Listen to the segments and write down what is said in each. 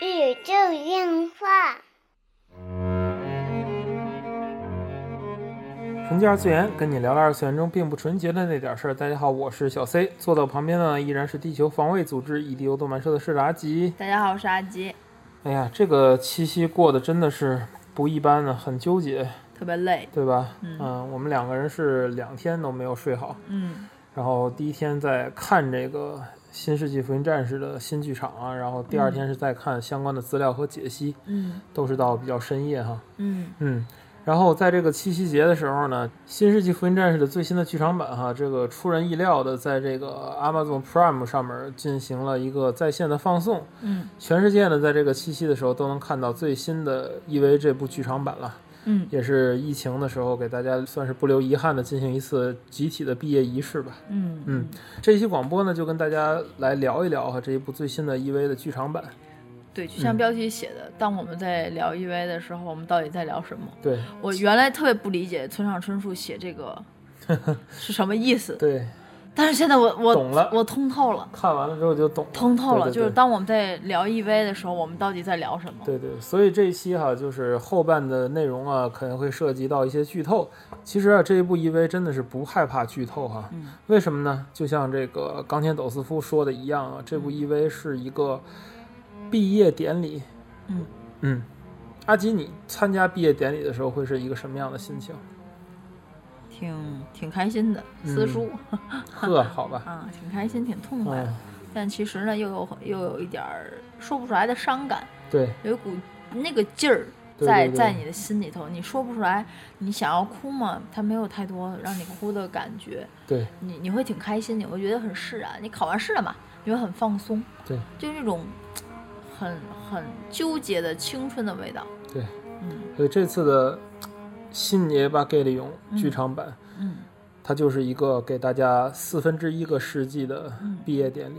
宇宙电话。纯洁二次元，跟你聊聊二次元中并不纯洁的那点事儿。大家好，我是小 C，坐在我旁边的呢依然是地球防卫组织 EDO 动漫社的社长阿吉。大家好，我是阿吉，哎呀，这个七夕过得真的是不一般呢，很纠结，特别累。对吧？嗯我们两个人是两天都没有睡好，嗯然后第一天在看这个《新世纪福音战士》的新剧场啊，然后第二天是在看相关的资料和解析，嗯都是到比较深夜哈。嗯嗯，然后在这个七夕节的时候呢，《新世纪福音战士》的最新的剧场版哈，这个出人意料的在这个 Amazon Prime 上面进行了一个在线的放送，嗯全世界呢在这个七夕的时候都能看到最新的 EV 这部剧场版了。嗯。也是疫情的时候给大家算是不留遗憾的进行一次集体的毕业仪式吧。嗯嗯，这一期广播呢，就跟大家来聊一聊哈这一部最新的 EV 的剧场版。对，就像标题写的，当我们在聊 EV 的时候，我们到底在聊什么？对。我原来特别不理解村上春树写这个 是什么意思，对，但是现在我我懂了我通透了，看完了之后就懂了，通透了。对对对就是当我们在聊 EV 的时候，我们到底在聊什么？对对，所以这一期哈，就是后半的内容啊，可能会涉及到一些剧透。其实啊，这一部 EV 真的是不害怕剧透哈。嗯为什么呢？就像这个冈田斗司夫说的一样啊，这部 EV 是一个毕业典礼。嗯嗯，阿吉，你参加毕业典礼的时候会是一个什么样的心情？挺挺开心的，嗯私塾 呵，好吧，啊，挺开心，挺痛快的。嗯，但其实呢，又有又有一点儿说不出来的伤感。对有一股那个劲儿在在你的心里头，你说不出来。你想要哭吗，它没有太多让你哭的感觉，对你你会挺开心，你会觉得很释然。你考完试了嘛，你会很放松，对，就那种很很纠结的青春的味道。对，嗯所以这次的新耶巴盖利勇剧场版，嗯。它就是一个给大家四分之一个世纪的毕业典礼。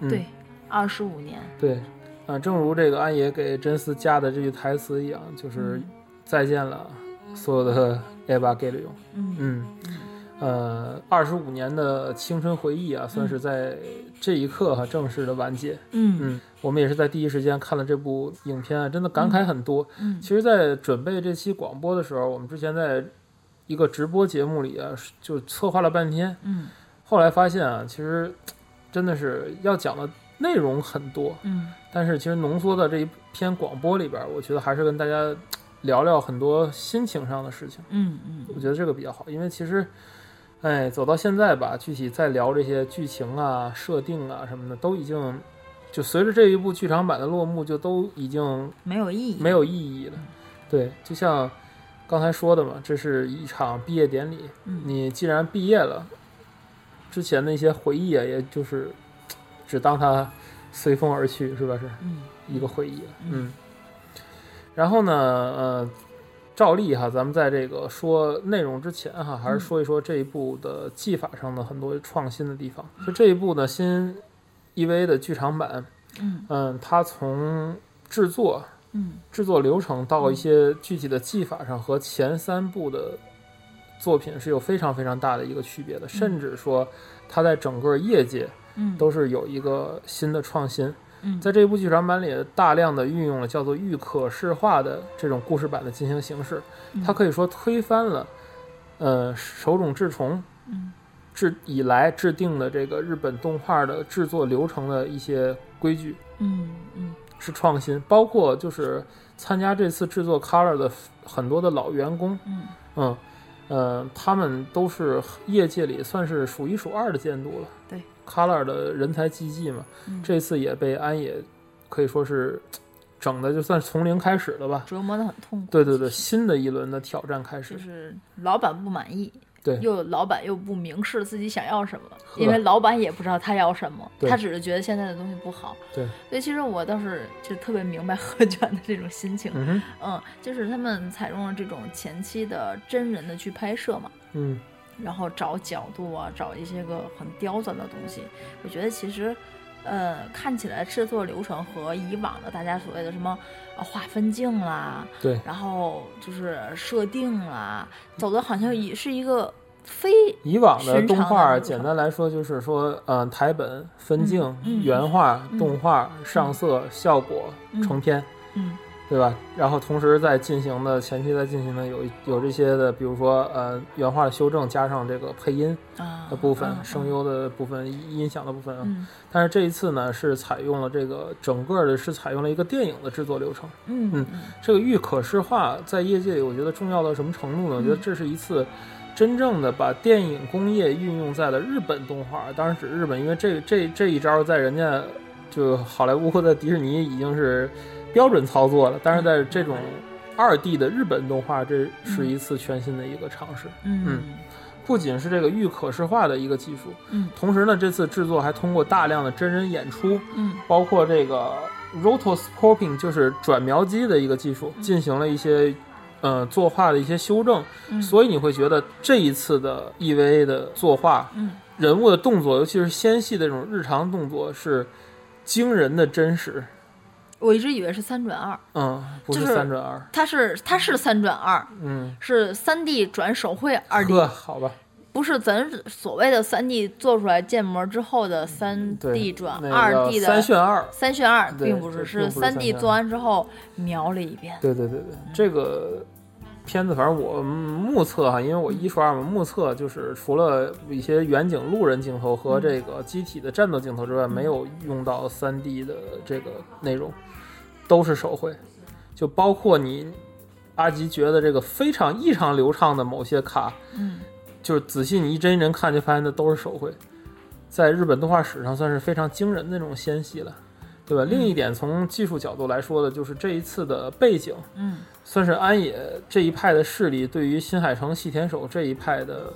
嗯、对，二十五年，对，啊，正如这个安野给真丝加的这句台词一样，就是嗯。再见了，所有的耶巴盖利勇。嗯。嗯，呃，二十五年的青春回忆啊，算是在这一刻哈、正式的完结。嗯。嗯，我们也是在第一时间看了这部影片啊，真的感慨很多。嗯其实，在准备这期广播的时候，我们之前在一个直播节目里啊，就策划了半天，嗯。后来发现啊，其实真的是要讲的内容很多，嗯。但是其实浓缩到这一篇广播里边儿，我觉得还是跟大家聊聊很多心情上的事情。嗯嗯。我觉得这个比较好，因为其实，哎，走到现在吧，具体再聊这些剧情啊、设定啊什么的，都已经就随着这一部剧场版的落幕，就都已经没有意义，没有意义了。对，就像刚才说的嘛，这是一场毕业典礼，嗯你既然毕业了，之前的一些回忆啊，也就是只当它 随风而去，是吧？是嗯一个回忆了。嗯嗯。然后呢，呃，照例哈，咱们在这个说内容之前哈，还是说一说这一部的技法上的很多创新的地方。就这一部呢，新 EV 的剧场版，嗯。嗯，它从制作嗯。制作流程到一些具体的技法上和前三部的作品是有非常非常大的一个区别的，甚至说它在整个业界嗯。都是有一个新的创新。嗯。在这部剧场版里，大量的运用了叫做预可视化的这种故事版的进行形式，嗯。它可以说推翻了，呃，手冢治虫嗯。制以来制定的这个日本动画的制作流程的一些规矩。嗯嗯。是创新，包括就是参加这次制作 Color 的很多的老员工，嗯。嗯，呃，他们都是业界里算是数一数二的监督了。对，Color 的人才济济嘛，嗯这次也被安野可以说是整的就算从零开始了吧。折磨的很痛苦。对对对，新的一轮的挑战开始就。是老板不满意，对又老板又不明示自己想要什么，因为老板也不知道他要什么，他只是觉得现在的东西不好。对，所以其实我倒是就特别明白何卷的这种心情，嗯，嗯，就是他们采用了这种前期的真人的去拍摄嘛，嗯，然后找角度啊，找一些个很刁钻的东西，我觉得其实。呃，看起来制作流程和以往的大家所谓的什么啊划分镜啦，对，然后就是设定啦，走的好像也是一个非以往的动画，简单来说就是说，嗯、台本、分镜、嗯原画、嗯动画、上色、效果、嗯成片，嗯对吧？然后同时在进行的前期在进行的有有这些的，比如说呃原画的修正，加上这个配音啊的部分、嗯声优的部分、音响的部分啊。嗯但是这一次呢，是采用了这个整个的是采用了一个电影的制作流程。嗯嗯这个预可视化在业界里，我觉得重要到什么程度呢？我觉得这是一次真正的把电影工业运用在了日本动画，当然指日本，因为这这这一招在人家就好莱坞或者迪士尼已经是标准操作了，但是在这种二 D 的日本动画，这是一次全新的一个尝试。嗯。不仅是这个预可视化的一个技术，嗯。同时呢，这次制作还通过大量的真人演出，嗯。包括这个 rotoscoping，就是转描机的一个技术，进行了一些呃作画的一些修正，嗯，所以你会觉得这一次的 EVA 的作画，嗯。人物的动作，尤其是纤细的这种日常动作，是惊人的真实。我一直以为是三转二，嗯，不是就是三转二。它是它是三转二，嗯，是三 D 转手绘二 D，呵，好吧，不是咱所谓的三 D 做出来建模之后的三 D 转二 D 的三炫二。三炫二，并不是是三 D 做完之后描了一遍。对对对对，这个片子反正我目测哈，因为我一说二嘛，目测就是除了一些远景路人镜头和这个机体的战斗镜头之外，没有用到三 D 的这个内容，都是手绘，就包括你阿吉觉得这个非常异常流畅的某些卡，嗯就是仔细你一帧一帧看，就发现那都是手绘，在日本动画史上算是非常惊人的那种纤细了，对吧？另一点，从技术角度来说的，就是这一次的背景，嗯算是安野这一派的势力对于新海诚细田守这一派的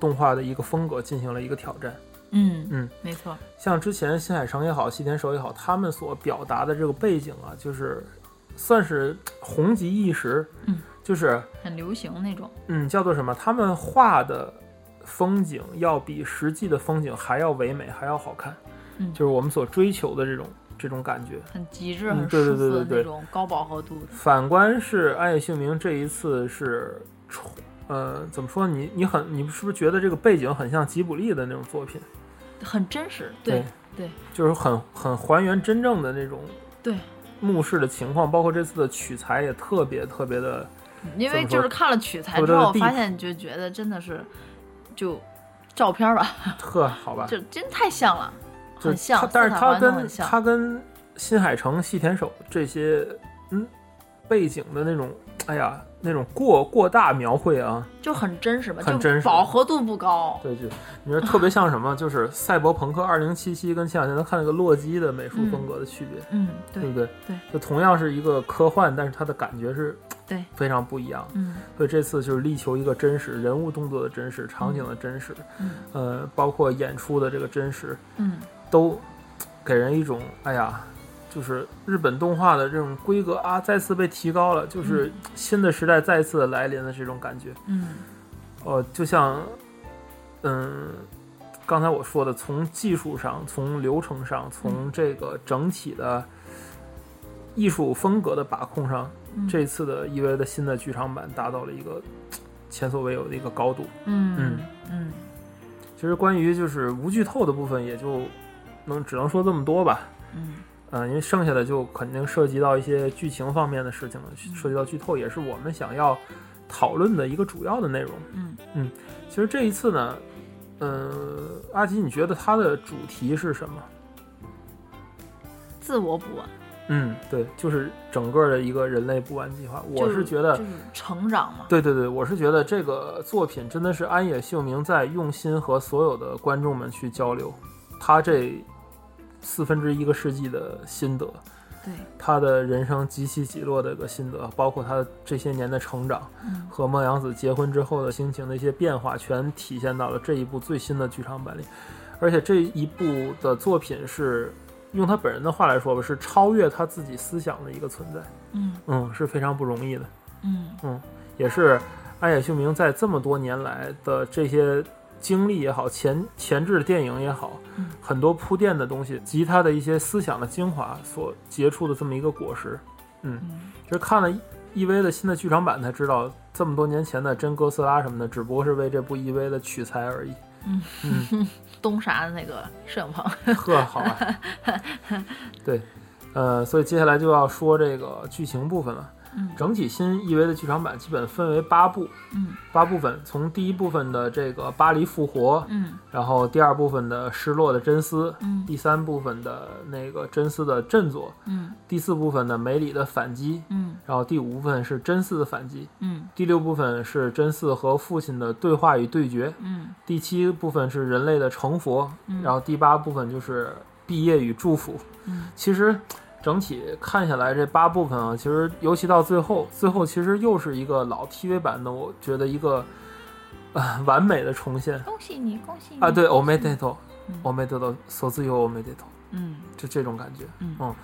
动画的一个风格进行了一个挑战。嗯嗯，没错。像之前新海诚也好，细田守也好，他们所表达的这个背景啊，就是算是红极一时。嗯，就是很流行那种。嗯，叫做什么？他们画的风景要比实际的风景还要唯美，还要好看。嗯就是我们所追求的这种这种感觉。很极致、嗯很对对对对舒服的对那种高饱和度的。反观是安野秀明这一次是重，呃，怎么说？你你很，你是不是觉得这个背景很像吉卜力的那种作品？很真实，对对就是很很还原真正的那种对，墓室的情况，包括这次的取材也特别特别的，因为就是看了取材之后，发现就觉得真的是，就照片吧，特好吧？就真太像了，就是很像，但是色彩他跟还原得很像他跟新海诚、细田守这些嗯背景的那种，哎呀，那种过过大描绘啊，就很真实吧，很真实饱和度不高。对，就你说特别像什么？就是赛博朋克二零七七跟前两天咱看那个洛基的美术风格的区别，嗯，对对不对？对，就同样是一个科幻，但是它的感觉是对非常不一样。嗯所以这次就是力求一个真实，人物动作的真实，场景的真实，嗯呃，包括演出的这个真实，嗯都给人一种哎呀，就是日本动画的这种规格啊，再次被提高了，就是新的时代再次的来临的这种感觉。嗯呃，就像，嗯，刚才我说的，从技术上、从流程上、从这个整体的艺术风格的把控上，嗯，这次的 EVA 的新的剧场版达到了一个前所未有的一个高度。嗯嗯嗯其实关于就是无剧透的部分，也就能只能说这么多吧。嗯嗯，因为剩下的就肯定涉及到一些剧情方面的事情了，涉及到剧透也是我们想要讨论的一个主要的内容。嗯嗯其实这一次呢，呃，阿吉，你觉得它的主题是什么？自我补完，嗯，对，就是整个的一个人类补完计划。我是觉得就，是成长嘛。对对对，我是觉得这个作品真的是安野秀明在用心和所有的观众们去交流，他这四分之一个世纪的心得，对，他的人生极起极落的一个心得，包括他这些年的成长嗯和孟阳子结婚之后的心情的一些变化，全体现到了这一部最新的剧场版里。而且这一部的作品是用他本人的话来说吧，是超越他自己思想的一个存在。嗯嗯，是非常不容易的。嗯也是安野秀明在这么多年来的这些经历也好，前前置的电影也好，嗯很多铺垫的东西及他的一些思想的精华所结出的这么一个果实。嗯就是看了 EV 的新的剧场版才知道，这么多年前的真哥斯拉什么的，只不过是为这部 EV 的取材而已。嗯嗯，东啥的那个摄影棚，呵，好吧。对，呃，所以接下来就要说这个剧情部分了。嗯。整体新 EV 的剧场版基本分为八部，嗯。八部分，从第一部分的这个巴黎复活，嗯然后第二部分的失落的真丝，嗯第三部分的那个真丝的振作，嗯。第四部分的梅里的反击，嗯。然后第五部分是真丝的反击，嗯。第六部分是真丝和父亲的对话与对决，嗯。第七部分是人类的成佛，嗯。然后第八部分就是毕业与祝福。嗯。其实整体看下来，这八部分啊，其实尤其到最后，最后其实又是一个老 TV 版的，我觉得一个呃完美的重现恭喜你，恭喜你啊！对，恭喜你欧美得头，嗯欧美得头，所自由欧美得头，嗯就这种感觉。嗯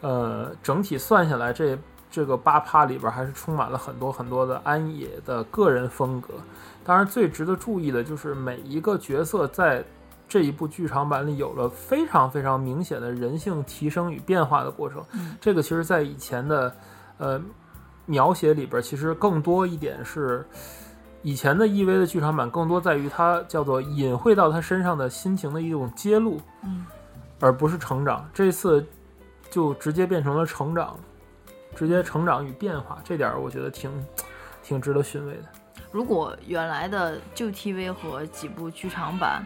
呃，整体算下来，这这个八趴里边还是充满了很多很多的安野的个人风格。当然，最值得注意的就是每一个角色在这一部剧场版里有了非常非常明显的人性提升与变化的过程。嗯这个其实在以前的呃描写里边，其实更多一点是。以前的 EV 的剧场版更多在于它叫做隐晦到他身上的心情的一种揭露，嗯而不是成长。这次就直接变成了成长，直接成长与变化，这点儿我觉得挺挺值得寻味的。如果原来的旧 TV 和几部剧场版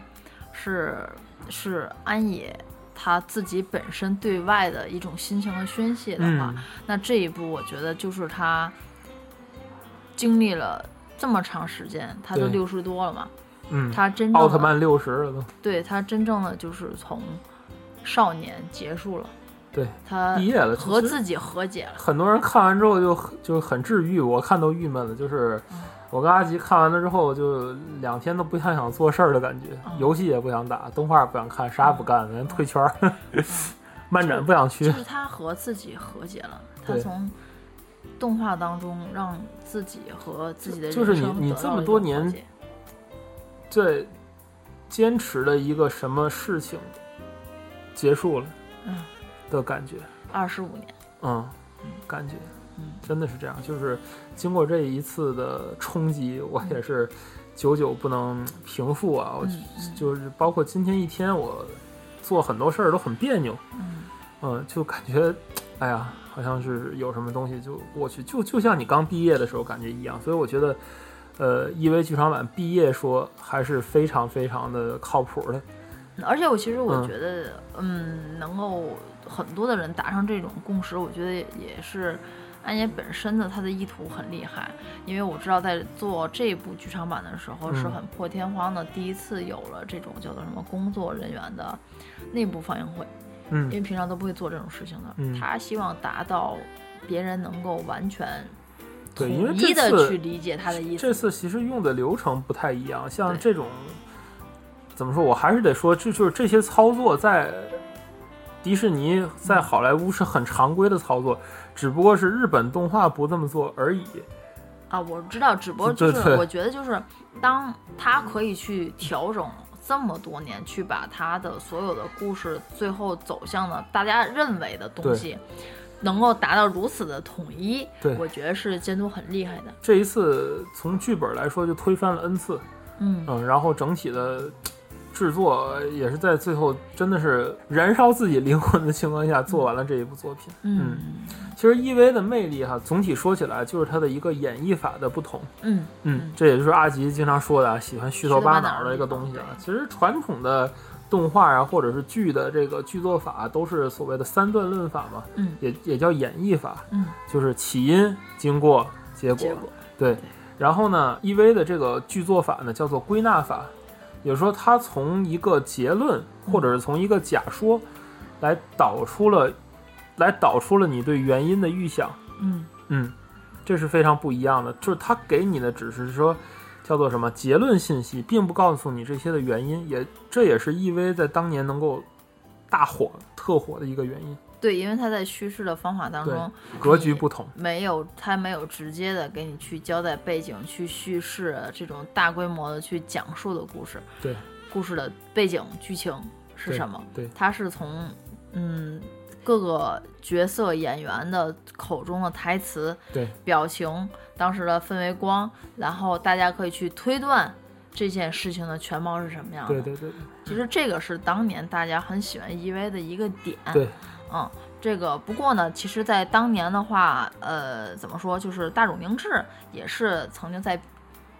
是是安野他自己本身对外的一种心情的宣泄的话，嗯，那这一部我觉得就是他经历了这么长时间，他都对六十多了嘛，嗯，他真正的奥特曼六十了都，对他真正的就是从少年结束了，对，他毕业了。和自己和解了。很多人看完之后就就很治愈，我看都郁闷了。就是嗯我跟阿吉看完了之后，就两天都不想想做事儿的感觉，嗯。游戏也不想打，动画也不想看，啥也不干，连退圈儿，漫展不想去就。是他和自己和解了，他从动画当中让自己和自己的人就是你生你这么多年种和解。这坚持的一个什么事情结束了嗯，的感觉，二十五年，嗯，感觉嗯真的是这样。就是经过这一次的冲击，我也是久久不能平复啊。我就是包括今天一天，我做很多事儿都很别扭，嗯嗯，就感觉，哎呀，好像是有什么东西就过去，就就像你刚毕业的时候感觉一样。所以我觉得，呃，EV 剧场版毕业说还是非常非常的靠谱的。而且我其实我嗯觉得，嗯，能够很多的人达成这种共识，我觉得也是安野本身的他的意图很厉害，因为我知道在做这部剧场版的时候是嗯很破天荒的，第一次有了这种叫做什么工作人员的内部放映会，嗯因为嗯平常都不会做这种事情的。嗯他希望达到别人能够完全对，统因为一的这次去理解他的意思。这次其实用的流程不太一样，像这种怎么说，我还是得说，这就是这些操作在迪士尼在好莱坞是很常规的操作，只不过是日本动画不这么做而已。啊，我知道，只不过就是我觉得就是当他可以去调整这么多年，去把他的所有的故事最后走向的大家认为的东西，能够达到如此的统一，对我觉得是监督很厉害的。这一次从剧本来说就推翻了 N 次，嗯嗯，然后整体的制作也是在最后真的是燃烧自己灵魂的情况下做完了这一部作品。嗯其实 EV 的魅力哈，总体说起来就是它的一个演绎法的不同。嗯嗯，这也就是阿吉经常说的啊，喜欢虚头巴脑的一个东西啊。其实传统的动画啊，或者是剧的这个剧作法，都是所谓的三段论法嘛，嗯也也叫演绎法，嗯，就是起因、经过、结果。结果对，然后呢，EV 的这个剧作法呢叫做归纳法，也就是说它从一个结论或者是从一个假说来导出了，来导出了你对原因的预想。嗯嗯，这是非常不一样的，就是他给你的只是说叫做什么结论信息，并不告诉你这些的原因，也这也是 EV 在当年能够大火特火的一个原因，对，因为他在叙事的方法当中格局不同。没有，他没有直接的给你去交代背景、去叙事这种大规模的去讲述的故事。对，故事的背景、剧情是什么？对他是从嗯各个角色演员的口中的台词、对表情、当时的氛围光，然后大家可以去推断这件事情的全貌是什么样的。对对对其实这个是当年大家很喜欢 EV 的一个点。对，嗯，这个不过呢，其实，在当年的话，呃，怎么说，就是大冢明治也是曾经在。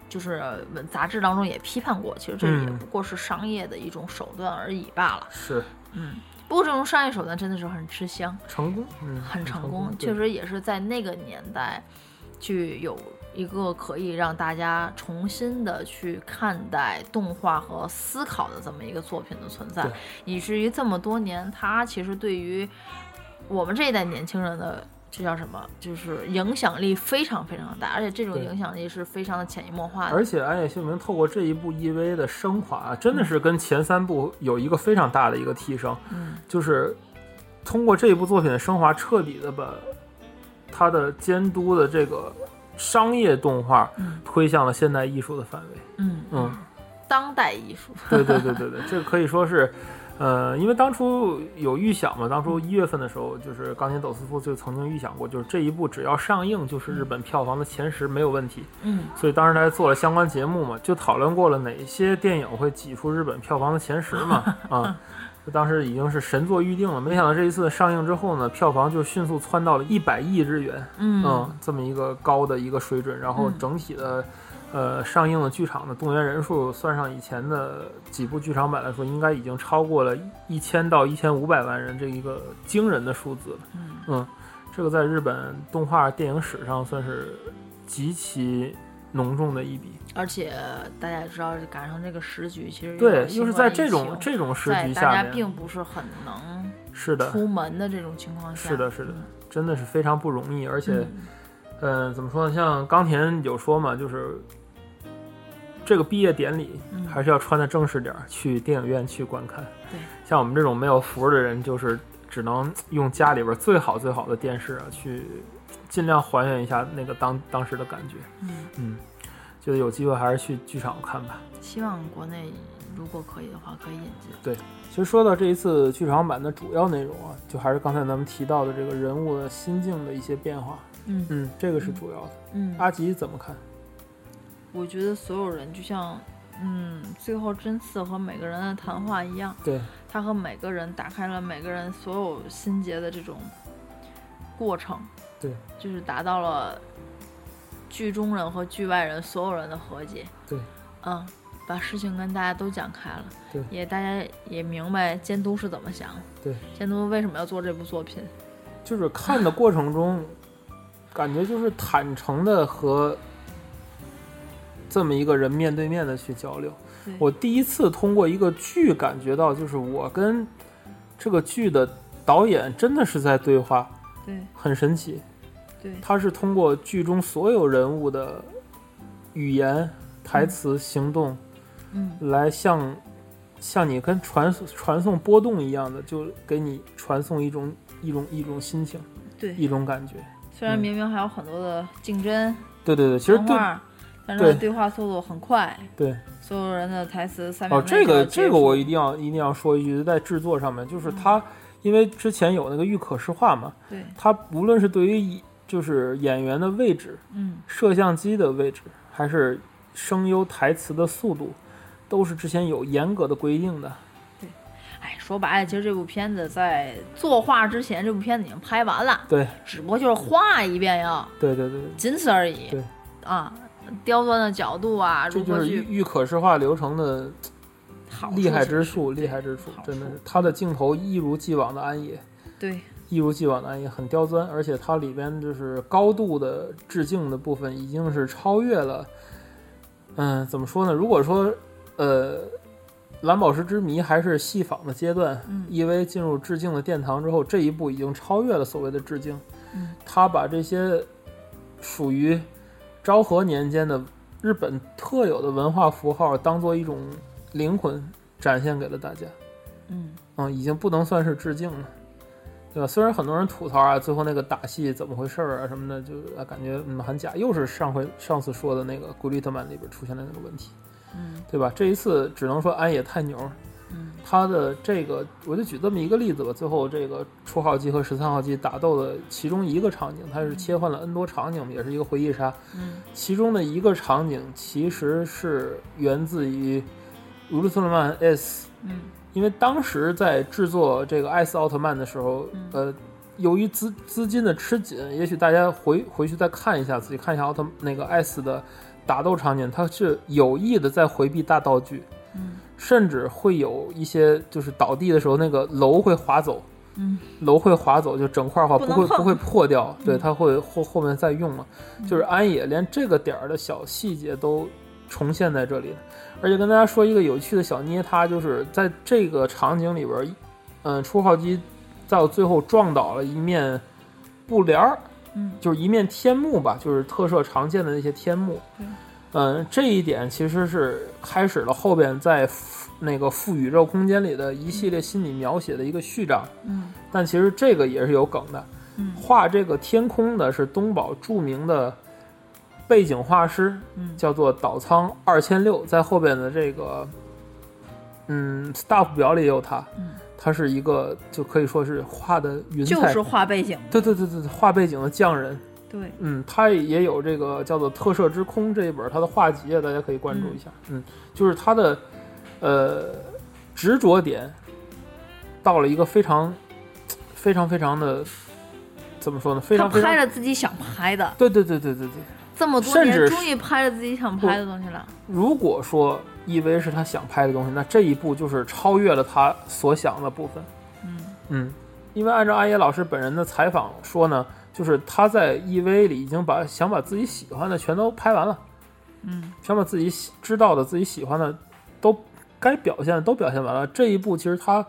就是杂志当中也批判过，其实这也嗯不过是商业的一种手段而已罢了。是嗯，不过这种商业手段真的是很吃香，成功，嗯，很成功功，，确实也是在那个年代，去有一个可以让大家重新的去看待动画和思考的这么一个作品的存在，以至于这么多年，它其实对于我们这一代年轻人的。这叫什么？就是影响力非常非常大，而且这种影响力是非常的潜移默化的。而且安野秀明透过这一部 EV 的升华，真的是跟前三部有一个非常大的一个提升，嗯，就是通过这一部作品的升华，彻底的把他的监督的这个商业动画嗯推向了现代艺术的范围。嗯嗯，当代艺术。对对对对对，这个可以说是。呃，因为当初有预想嘛，当初一月份的时候，就是冈田斗司夫就曾经预想过，就是这一部只要上映，就是日本票房的前十没有问题。嗯所以当时他还做了相关节目嘛，就讨论过了哪些电影会挤出日本票房的前十嘛，啊，就当时已经是神作预定了。没想到这一次上映之后呢，票房就迅速窜到了一百亿日元，嗯嗯，这么一个高的一个水准，然后嗯整体的。呃，上映的剧场的动员人数，算上以前的几部剧场版来说，应该已经超过了一千到一千五百万人这一个惊人的数字了。嗯嗯，这个在日本动画电影史上算是极其浓重的一笔。而且大家也知道，赶上这个时局，其实对，有又是在这种这种时在大家局下面，并不是很能是的，出门的这种情况下，是的，是的，真的是非常不容易。而且，嗯嗯、怎么说呢？像冈田有说嘛，就是这个毕业典礼嗯还是要穿的正式点儿，去电影院去观看。对，像我们这种没有福的人，就是只能用家里边最好最好的电视啊，去尽量还原一下那个当当时的感觉。嗯，嗯，觉得有机会还是去剧场看吧。希望国内如果可以的话，可以引进。对其实说到这一次剧场版的主要内容啊，就还是刚才咱们提到的这个人物的心境的一些变化。嗯嗯，这个是主要的。嗯，阿吉怎么看？我觉得所有人就像，嗯，最后真次和每个人的谈话一样，对，他和每个人打开了每个人所有心结的这种过程，对，就是达到了剧中人和剧外人所有人的和解，对，嗯，把事情跟大家都讲开了，对。也大家也明白监督是怎么想的，对，监督为什么要做这部作品，就是看的过程中，感觉就是坦诚的和这么一个人面对面的去交流。我第一次通过一个剧感觉到，就是我跟这个剧的导演真的是在对话，对。很神奇。对，他是通过剧中所有人物的语言、台词、行动，嗯。来向像你跟传传送波动一样的，就给你传送一种一种一种心情，对，一种感觉。虽然嗯明明还有很多的竞争对对对，其实对，但是对。话速度很快，对。所有人的台词三秒哦，这个这个我一定要一定要说一句，在制作上面，就是嗯。他因为之前有那个预可视化嘛，对，他无论是对于以就是演员的位置、嗯摄像机的位置，还是声优台词的速度，都是之前有严格的规定的。对哎，说白了，其实这部片子在作画之前，这部片子已经拍完了，对只不过就是画一遍呀，对对对，对仅此而已。对啊，刁钻的角度啊，这就是如何去预预可视化流程的好厉害之处，厉害之处真的是他的镜头一如既往的安野。对，一如既往的也，很刁钻，而且它里边就是高度的致敬的部分已经是超越了。嗯，怎么说呢？如果说呃，蓝宝石之谜还是戏仿的阶段、嗯 e v 进入致敬的殿堂之后，这一步已经超越了所谓的致敬。嗯，他把这些属于昭和年间的日本特有的文化符号当做一种灵魂展现给了大家。嗯嗯，已经不能算是致敬了，对吧？虽然很多人吐槽啊，最后那个打戏怎么回事儿啊什么的，就啊感觉嗯很假，又是上回上次说的那个古力特曼里边出现的那个问题，嗯对吧？这一次只能说安野太牛，嗯他的这个，我就举这么一个例子吧。最后这个初号机和十三号机打斗的其中一个场景，它是切换了 N 多场景，也是一个回忆杀。嗯其中的一个场景其实是源自于乌鲁特曼 S，嗯因为当时在制作这个艾斯奥特曼的时候，嗯呃，由于资资金的吃紧，也许大家回回去再看一下，自己看一下奥特那个艾斯的打斗场景，它是有意的在回避大道具，嗯甚至会有一些就是倒地的时候，那个楼会滑走，嗯楼会滑走，就整块儿滑不会不会破掉，对，嗯它会后后面再用嘛。就是安野连这个点儿的小细节都重现在这里，而且跟大家说一个有趣的小捏他，就是在这个场景里边儿，嗯，初号机到最后撞倒了一面布帘儿，嗯就是一面天幕吧，就是特摄常见的那些天幕。对嗯，这一点其实是开始了后边在那个副宇宙空间里的一系列心理描写的一个序章。嗯但其实这个也是有梗的。嗯画这个天空的是东宝著名的背景画师，嗯叫做岛仓二千六，在后边的这个嗯 staff 表里也有他。嗯，他是一个就可以说是画的云彩，就是画背景，对对对对，画背景的匠人。对，嗯，他也有这个叫做《特摄之空》这一本他的画集啊，大家可以关注一下。嗯，就是他的呃执着点到了一个非常非常非常的怎么说呢？非常非常拍了自己想拍的，对对对对对对。这么多年终于拍了自己想拍的东西了。如果说 EV 是他想拍的东西，那这一部就是超越了他所想的部分。嗯嗯，因为按照阿野老师本人的采访说呢，就是他在 EV 里已经把想把自己喜欢的全都拍完了，嗯想把自己喜知道的、自己喜欢的都该表现的都表现完了。这一步其实他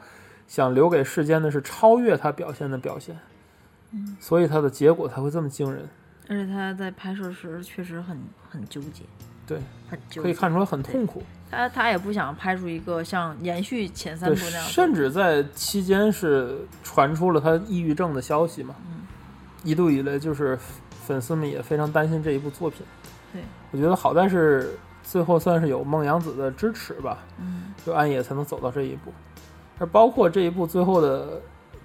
想留给世间的是超越他表现的表现，嗯，所以他的结果才会这么惊人。而且他在拍摄时确实很很纠结，对，很纠结。可以看出来很痛苦。他他也不想拍出一个像延续前三对，部那样，甚至在期间是传出了他抑郁症的消息嘛。嗯一度以来，就是粉丝们也非常担心这一部作品。对，我觉得好在是最后算是有梦阳子的支持吧，嗯就暗野才能走到这一步。而包括这一部最后的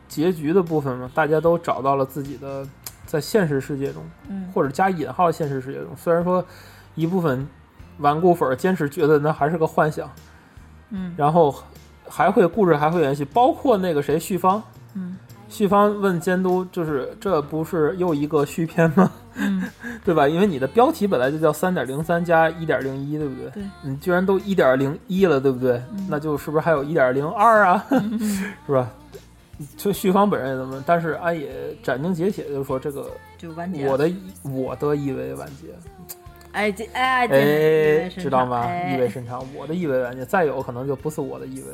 结局的部分嘛，大家都找到了自己的在现实世界中，嗯或者加引号现实世界中。虽然说一部分顽固粉儿坚持觉得那还是个幻想，嗯然后还会故事还会延续，包括那个谁旭方，嗯旭方问监督，就是这不是又一个续篇吗？嗯，对吧？因为你的标题本来就叫三点零三加一点零一，对不对？对，你居然都一点零一了，对不对？嗯那就是不是还有一点零二啊？嗯 是吧？就旭芳本人也这么，但是安野斩钉截铁就说这个就完结了。我的我的意味完结，哎这哎哎，这知道吗？哎意味深长，我的意味完结，再有可能就不是我的意味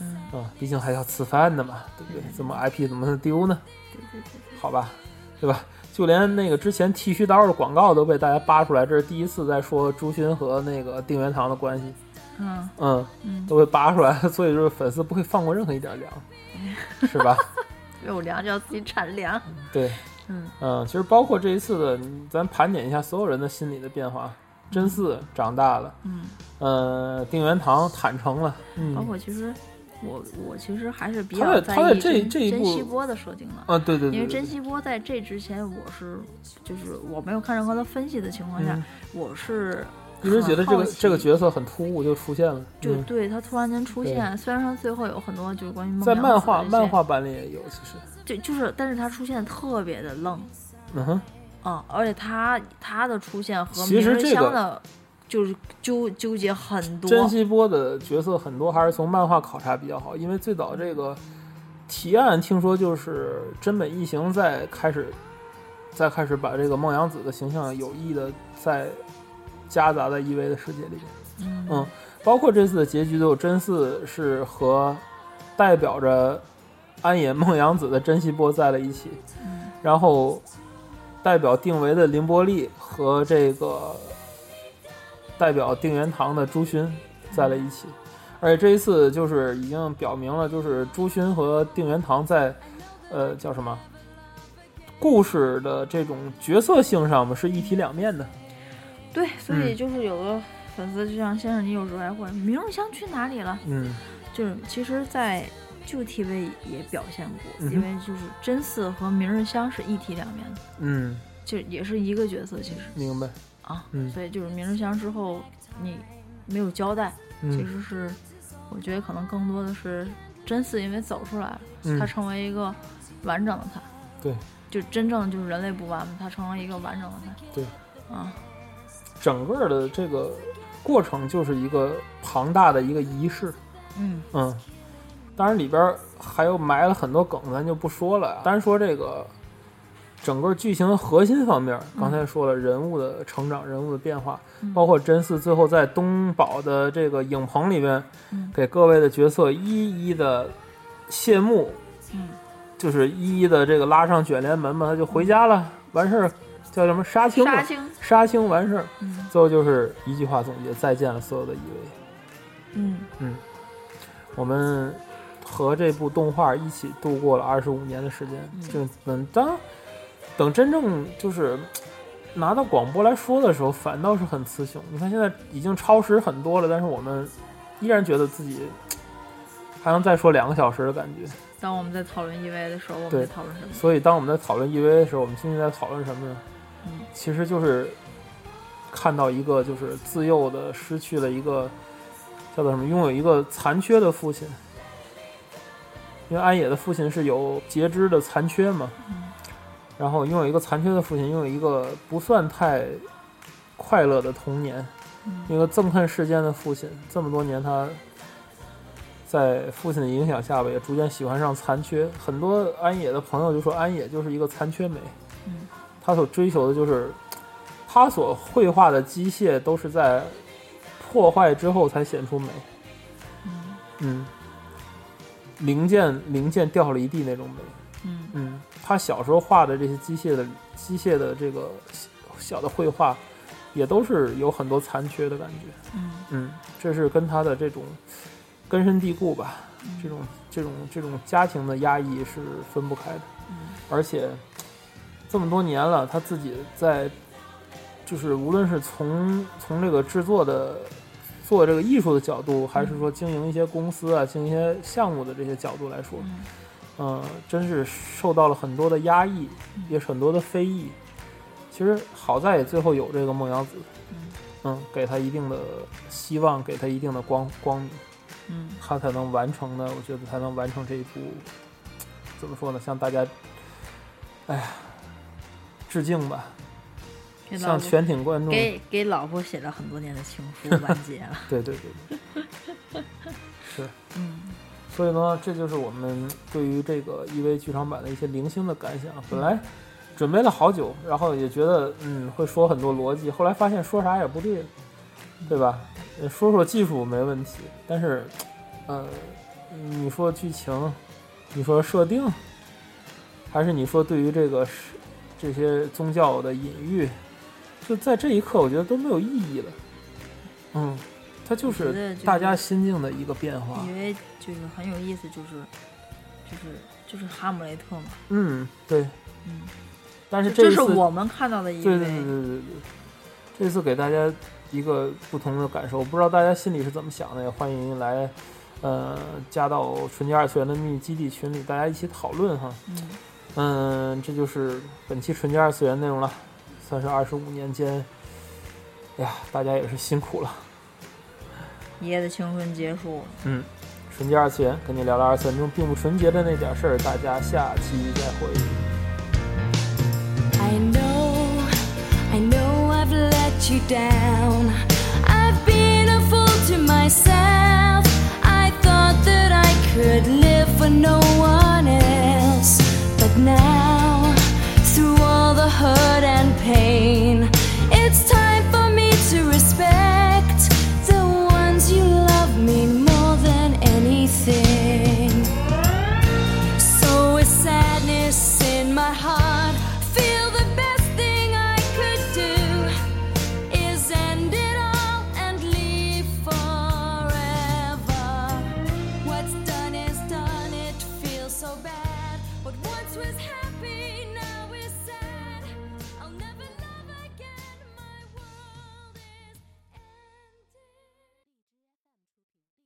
嗯啊，毕竟还要吃饭的嘛，对不对？怎么 IP 怎么能丢呢？对对对好吧，对吧？就连那个之前剃须刀的广告都被大家扒出来，这是第一次在说朱勋和那个定元堂的关系，嗯嗯，嗯，都被扒出来，所以就是粉丝不会放过任何一点粮，是吧？有粮就要自己产粮。对，嗯嗯，其实包括这一次的，咱盘点一下所有人的心理的变化。真嗣长大了，嗯，呃，定元堂坦诚了，嗯，包括其实我我其实还是比较在意他在这这一部珍惜波的设定的。啊，对对对，对因为珍惜波在这之前，我是就是我没有看任何的分析的情况下，嗯我是一直觉得这个这个角色很突兀就出现了，就嗯对他突然间出现，虽然说最后有很多就是关于梦在漫画漫画版里也有，其实，就就是，但是他出现特别的愣，嗯哼，嗯，而且他他的出现和其明日实这个香的，就是纠纠结很多，珍惜波的角色很多还是从漫画考察比较好，因为最早这个提案听说就是真本一行在开始，再开始把这个梦阳子的形象有意的再夹杂在 EV 的世界里面，嗯。嗯，包括这次的结局都有真嗣是和代表着安野梦洋子的真希波在了一起，嗯。然后代表定为的凌波丽和这个代表定元堂的朱勋在了一起，而且这一次就是已经表明了，就是朱勋和定元堂在呃叫什么？故事的这种角色性上嘛是一体两面的。对，所以嗯。就是有个粉丝就像先生，你有时候还会明日香去哪里了？嗯，就是其实，在旧 TV 也表现过，嗯因为就是真嗣和明日香是一体两面的，嗯，就也是一个角色，其实。明白。啊，嗯所以就是明日香之后你没有交代，其嗯实是我觉得可能更多的是真嗣因为走出来他成为一个完整的他，对，就真正就是人类不完美，他成为一个完整的他，对，啊，整个的这个过程就是一个庞大的一个仪式。嗯。嗯，当然里边儿还有埋了很多梗，咱就不说了。单说这个整个剧情的核心方面，刚才说了人物的成长、人物的变化，嗯。包括真嗣最后在东宝的这个影棚里边，嗯。给各位的角色一一的谢幕，嗯。就是一一的这个拉上卷帘门嘛，他就回家了，完事儿叫什么杀青嘛杀，青，杀青完事儿，嗯最后就是一句话总结：再见了，所有的一位。嗯嗯我们和这部动画一起度过了二十五年的时间，嗯就等当等真正就是拿到广播来说的时候，反倒是很雌雄。你看现在已经超时很多了，但是我们依然觉得自己还能再说两个小时的感觉。当我们在讨论 EV 的时候，我们对在讨论什么？所以当我们在讨论 EV 的时候，我们今天在讨论什么呢？嗯。其实就是看到一个就是自幼的失去了一个叫做什么，拥有一个残缺的父亲。因为安野的父亲是有截肢的残缺嘛，嗯。然后拥有一个残缺的父亲，拥有一个不算太快乐的童年，嗯。一个憎恨世间的父亲，这么多年他在父亲的影响下吧，也逐渐喜欢上残缺。很多安野的朋友就说安野就是一个残缺美，嗯他所追求的就是他所绘画的机械都是在破坏之后才显出美，嗯。嗯，零件零件掉了一地那种美，嗯。嗯，他小时候画的这些机械的机械的这个小小的绘画，也都是有很多残缺的感觉。嗯。嗯，这是跟他的这种根深蒂固吧，嗯。这种这种这种家庭的压抑是分不开的。嗯。而且这么多年了，他自己在就是无论是从从这个制作的做这个艺术的角度，还是说经营一些公司啊、经营一些项目的这些角度来说，嗯嗯，真是受到了很多的压抑，也是很多的非议。其实好在也最后有这个梦阳子，嗯嗯，给他一定的希望，给他一定的光光明，嗯他才能完成的。我觉得才能完成这一部，怎么说呢？像大家，哎呀，致敬吧，向全体观众，给给老婆写了很多年的情书 完结了。对对对对，是。嗯所以呢，这就是我们对于这个 EV 剧场版的一些零星的感想。本来准备了好久，然后也觉得嗯会说很多逻辑，后来发现说啥也不对，对吧？呃说说技术没问题，但是呃，你说剧情，你说设定，还是你说对于这个是这些宗教的隐喻，就在这一刻，我觉得都没有意义了。嗯，它就是大家心境的一个变化。因为就是很有意思，就是就是就是哈姆雷特嘛，嗯，对。嗯，但是这，这是我们看到的一对对对，对对对，这次给大家一个不同的感受，不知道大家心里是怎么想的，也欢迎来，呃，加到纯洁二次元的秘密基地群里，大家一起讨论哈。嗯嗯，这就是本期纯洁二次元内容了，算是二十五年间，哎呀，大家也是辛苦了。爷爷的青春结束了。嗯，纯洁二次元跟你聊聊二次元中并不纯洁的那点事儿，大家下期再会。I know, I know I've let you down. I've been a fool to myself. I thought that I could live for no one else. Now, through all the hurt and pain, it's